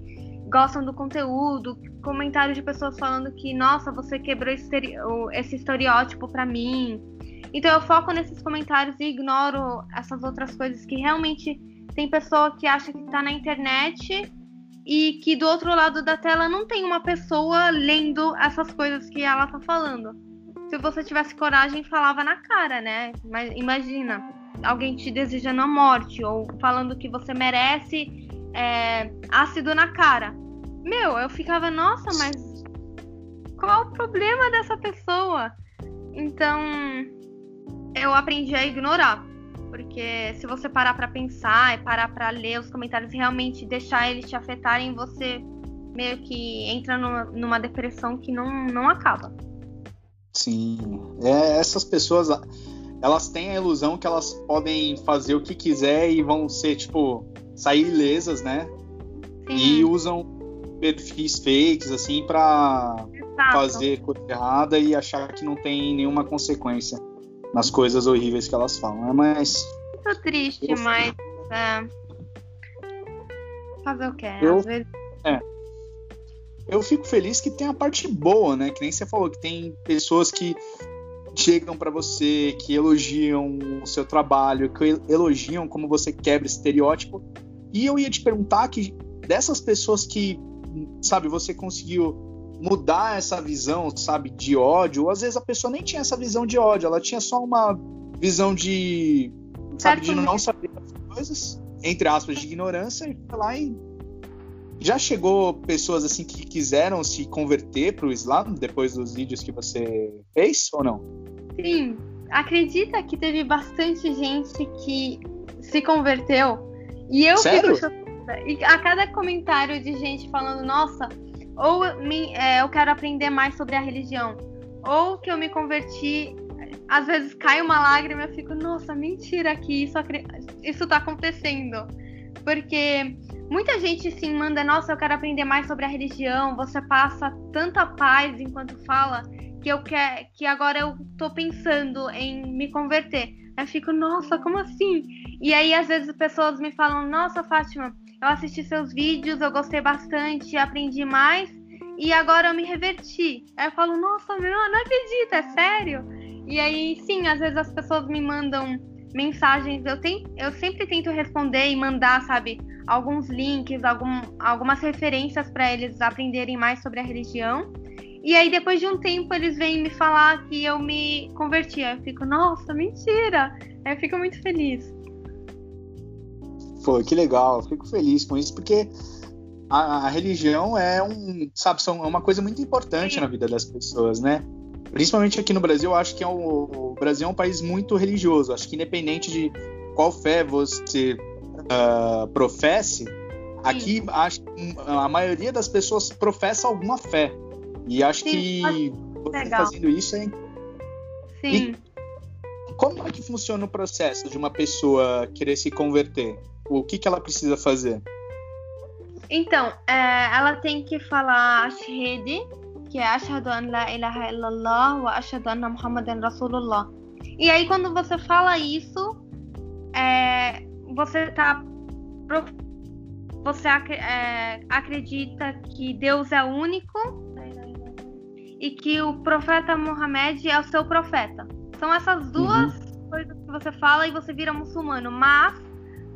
gostam do conteúdo, comentários de pessoas falando que, nossa, você quebrou esse estereótipo para mim. Então eu foco nesses comentários e ignoro essas outras coisas que realmente tem pessoa que acha que tá na internet e que do outro lado da tela não tem uma pessoa lendo essas coisas que ela tá falando se você tivesse coragem, falava na cara, né? Mas imagina, alguém te desejando a morte ou falando que você merece é, ácido na cara. Meu, eu ficava, nossa, mas qual o problema dessa pessoa? Então, eu aprendi a ignorar. Porque se você parar para pensar e parar para ler os comentários e realmente deixar eles te afetarem, você meio que entra numa, numa depressão que não, não acaba. Sim. É, essas pessoas, elas têm a ilusão que elas podem fazer o que quiser e vão ser, tipo, sair ilesas, né? Sim. E usam perfis fakes, assim, pra Exato. fazer coisa errada e achar que não tem nenhuma consequência nas coisas horríveis que elas falam. É mais. Muito triste, eu... mas. É... Fazer o quê? Eu... Às vezes. É eu fico feliz que tem a parte boa, né? Que nem você falou, que tem pessoas que chegam para você, que elogiam o seu trabalho, que elogiam como você quebra estereótipo. E eu ia te perguntar que dessas pessoas que, sabe, você conseguiu mudar essa visão, sabe, de ódio, ou às vezes a pessoa nem tinha essa visão de ódio, ela tinha só uma visão de, sabe, de não saber as coisas, entre aspas, de ignorância, e foi lá e já chegou pessoas assim que quiseram se converter para o Islã depois dos vídeos que você fez ou não? Sim, acredita que teve bastante gente que se converteu e eu Sério? fico e a cada comentário de gente falando, nossa, ou me, é, eu quero aprender mais sobre a religião, ou que eu me converti, às vezes cai uma lágrima e eu fico, nossa, mentira que isso, isso tá acontecendo. Porque muita gente sim manda, nossa, eu quero aprender mais sobre a religião, você passa tanta paz enquanto fala que eu quero que agora eu tô pensando em me converter. Eu fico, nossa, como assim? E aí, às vezes, pessoas me falam, nossa, Fátima, eu assisti seus vídeos, eu gostei bastante, aprendi mais, e agora eu me reverti. Aí eu falo, nossa, meu, não acredito, é sério? E aí, sim, às vezes as pessoas me mandam mensagens, eu, tem, eu sempre tento responder e mandar, sabe, alguns links, algum, algumas referências para eles aprenderem mais sobre a religião. E aí, depois de um tempo, eles vêm me falar que eu me converti. Aí eu fico, nossa, mentira! Aí eu fico muito feliz. Pô, que legal, fico feliz com isso, porque a, a religião é um, sabe, são, é uma coisa muito importante na vida das pessoas, né? Principalmente aqui no Brasil, eu acho que é um, o Brasil é um país muito religioso. Acho que independente de qual fé você uh, professe, aqui acho a maioria das pessoas professa alguma fé. E acho Sim, que você fazendo isso é. Sim. E como é que funciona o processo de uma pessoa querer se converter? O que, que ela precisa fazer? Então, é, ela tem que falar Ashhedi, que é Ashhadu an la ilaha illallah wa Ashhadu anna Muhammadan Rasulullah. E aí, quando você fala isso, é, você tá. Você é, acredita que Deus é único e que o profeta Muhammad é o seu profeta. São essas duas uhum. coisas que você fala e você vira muçulmano. Mas,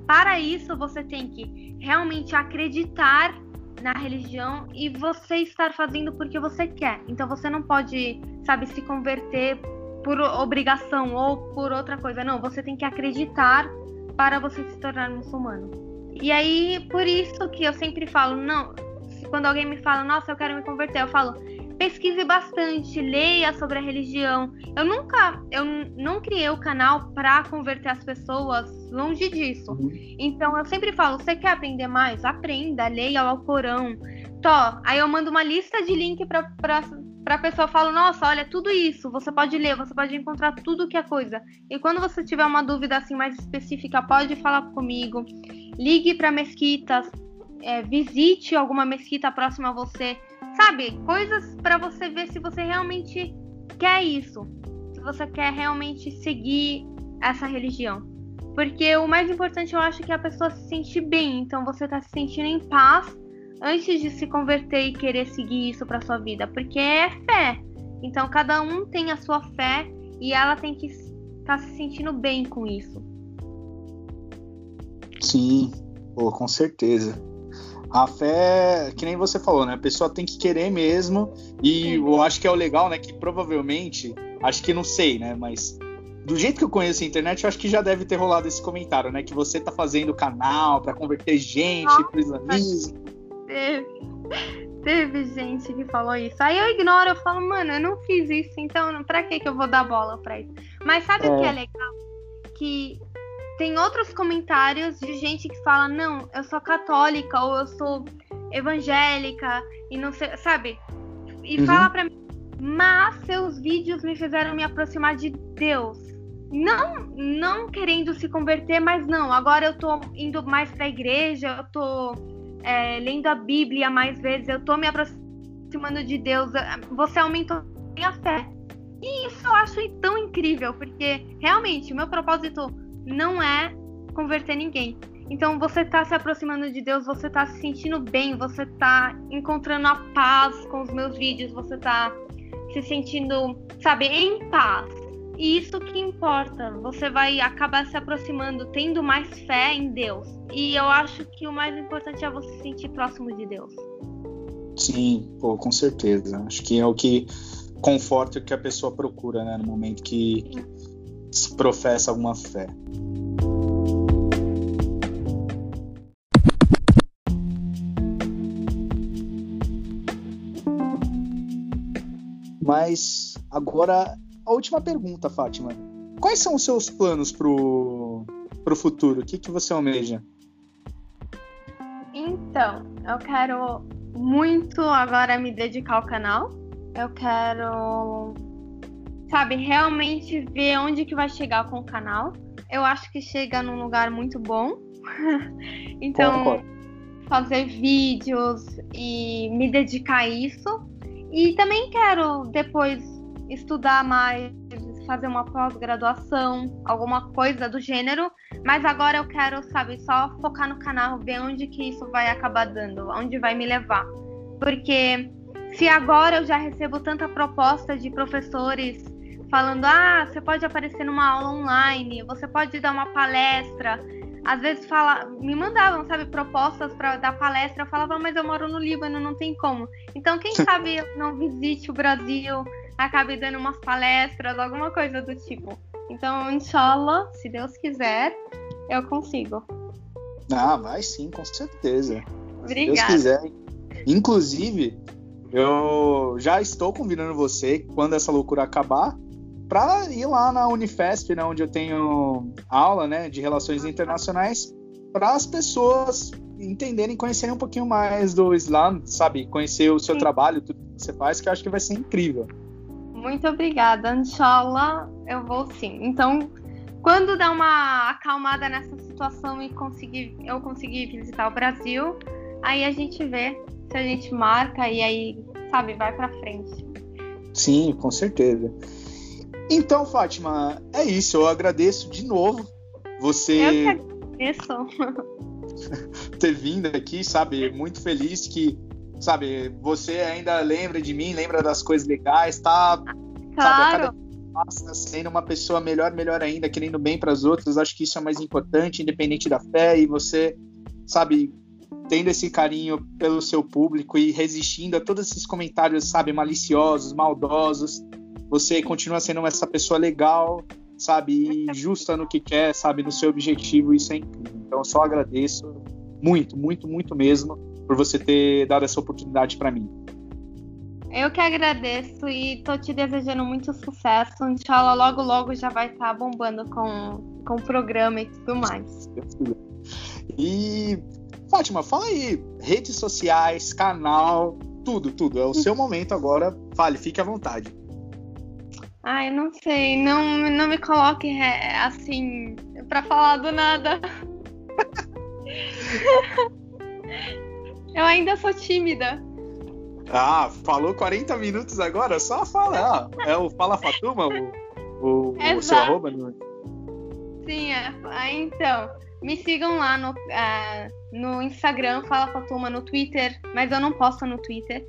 para isso, você tem que realmente acreditar na religião e você estar fazendo porque você quer. Então você não pode, sabe, se converter por obrigação ou por outra coisa. Não, você tem que acreditar para você se tornar muçulmano. E aí, por isso que eu sempre falo, não, quando alguém me fala, nossa, eu quero me converter, eu falo, pesquise bastante, leia sobre a religião. Eu nunca, eu não criei o canal para converter as pessoas, longe disso. Uhum. Então eu sempre falo, você quer aprender mais? Aprenda, leia o Alcorão. Tó, aí eu mando uma lista de link para para a pessoa falo, nossa, olha, tudo isso, você pode ler, você pode encontrar tudo que é coisa. E quando você tiver uma dúvida assim mais específica, pode falar comigo. Ligue para mesquitas, é, visite alguma mesquita próxima a você sabe, coisas para você ver se você realmente quer isso, se você quer realmente seguir essa religião. Porque o mais importante eu acho que é a pessoa se sentir bem, então você tá se sentindo em paz antes de se converter e querer seguir isso para sua vida, porque é fé. Então cada um tem a sua fé e ela tem que estar tá se sentindo bem com isso. Sim, pô, com certeza. A fé, que nem você falou, né? A pessoa tem que querer mesmo. E eu acho que é o legal, né? Que provavelmente, acho que não sei, né? Mas do jeito que eu conheço a internet, eu acho que já deve ter rolado esse comentário, né? Que você tá fazendo canal para converter gente Nossa, pro islamismo. Teve. Teve gente que falou isso. Aí eu ignoro, eu falo, mano, eu não fiz isso, então pra que, que eu vou dar bola pra isso? Mas sabe é. o que é legal? Que tem outros comentários de gente que fala: não, eu sou católica ou eu sou evangélica e não sei, sabe? E uhum. fala pra mim, mas seus vídeos me fizeram me aproximar de Deus. Não, não querendo se converter, mas não. Agora eu tô indo mais pra igreja, eu tô é, lendo a Bíblia mais vezes, eu tô me aproximando de Deus. Você aumentou minha fé. E isso eu acho tão incrível, porque realmente o meu propósito não é converter ninguém. Então você está se aproximando de Deus, você está se sentindo bem, você está encontrando a paz com os meus vídeos, você está se sentindo, sabe, em paz. E isso que importa. Você vai acabar se aproximando, tendo mais fé em Deus. E eu acho que o mais importante é você se sentir próximo de Deus. Sim, pô, com certeza. Acho que é o que conforta o que a pessoa procura, né, no momento que se professa alguma fé. Mas agora a última pergunta, Fátima. Quais são os seus planos pro, pro futuro? O que, que você almeja? Então, eu quero muito agora me dedicar ao canal. Eu quero, sabe, realmente ver onde que vai chegar com o canal. Eu acho que chega num lugar muito bom. então, fazer vídeos e me dedicar a isso. E também quero depois estudar mais, fazer uma pós-graduação, alguma coisa do gênero. Mas agora eu quero, sabe, só focar no canal, ver onde que isso vai acabar dando, onde vai me levar. Porque se agora eu já recebo tanta proposta de professores falando: ah, você pode aparecer numa aula online, você pode dar uma palestra. Às vezes fala, me mandavam, sabe, propostas para dar palestra. Eu falava, mas eu moro no Líbano, não tem como. Então, quem sabe eu não visite o Brasil, acabe dando umas palestras, alguma coisa do tipo. Então, inshallah, se Deus quiser, eu consigo. Ah, vai sim, com certeza. Obrigada. Se Deus quiser. Inclusive, eu já estou convidando você, quando essa loucura acabar, para ir lá na Unifesp, né, onde eu tenho aula né, de relações internacionais, para as pessoas entenderem, conhecerem um pouquinho mais do Islã, sabe? Conhecer o seu Sim. trabalho, tudo que você faz, que eu acho que vai ser incrível. Muito obrigada. Inshallah, eu vou sim. Então, quando der uma acalmada nessa situação e conseguir, eu conseguir visitar o Brasil, aí a gente vê se a gente marca e aí, sabe, vai para frente. Sim, com certeza. Então, Fátima, é isso. Eu agradeço de novo você. Eu que agradeço. ter vindo aqui, sabe? Muito feliz que sabe, você ainda lembra de mim, lembra das coisas legais, tá? Claro. Sabe, cada sendo uma pessoa melhor, melhor ainda, querendo bem para as outras. Acho que isso é mais importante, independente da fé, e você, sabe, tendo esse carinho pelo seu público e resistindo a todos esses comentários, sabe, maliciosos, maldosos. Você continua sendo essa pessoa legal, sabe, e justa no que quer, sabe, no seu objetivo. Isso é incrível. Então, eu só agradeço muito, muito, muito mesmo por você ter dado essa oportunidade para mim. Eu que agradeço e tô te desejando muito sucesso. Inshallah, logo, logo já vai estar tá bombando com, com o programa e tudo mais. E, Fátima, fala aí, redes sociais, canal, tudo, tudo. É o seu momento agora. Fale, fique à vontade. Ai, não sei, não, não me coloque é, assim para falar do nada. Eu ainda sou tímida. Ah, falou 40 minutos agora? Só fala. Ah, é o Fala Fatuma, o, o, o seu arroba? No... Sim, é. Ah, então. Me sigam lá no, uh, no Instagram, Fala Fatuma, no Twitter, mas eu não posto no Twitter.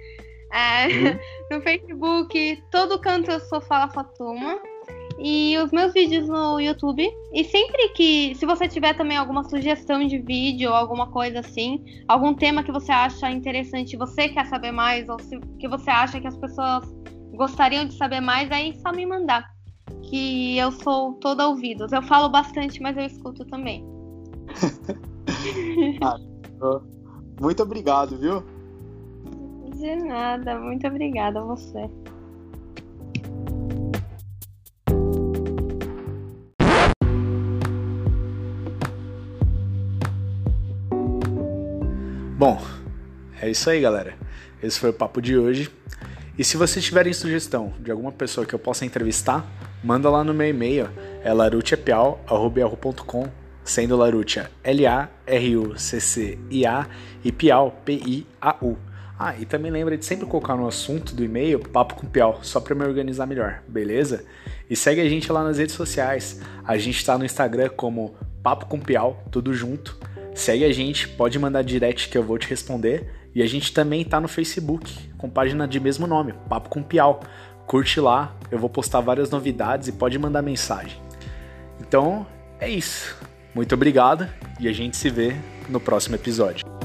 Uh, uhum. no Facebook, todo canto eu sou Fala Fatuma e os meus vídeos no YouTube. E sempre que, se você tiver também alguma sugestão de vídeo, alguma coisa assim, algum tema que você acha interessante, você quer saber mais, ou se, que você acha que as pessoas gostariam de saber mais, aí só me mandar. Que eu sou toda ouvidos. Eu falo bastante, mas eu escuto também. ah, muito obrigado, viu? De nada, muito obrigada a você. Bom, é isso aí, galera. Esse foi o papo de hoje. E se vocês tiverem sugestão de alguma pessoa que eu possa entrevistar, manda lá no meu e-mail, é larutiapiau.com, sendo Larutia L-A-R-U-C-C-I-A e Piau, P-I-A-U. Ah, e também lembra de sempre colocar no assunto do e-mail Papo com Piau, só para me organizar melhor, beleza? E segue a gente lá nas redes sociais. A gente está no Instagram como Papo com Piau, tudo junto. Segue a gente, pode mandar direct que eu vou te responder. E a gente também tá no Facebook, com página de mesmo nome, Papo com Piau. curte lá, eu vou postar várias novidades e pode mandar mensagem. Então, é isso. Muito obrigado e a gente se vê no próximo episódio.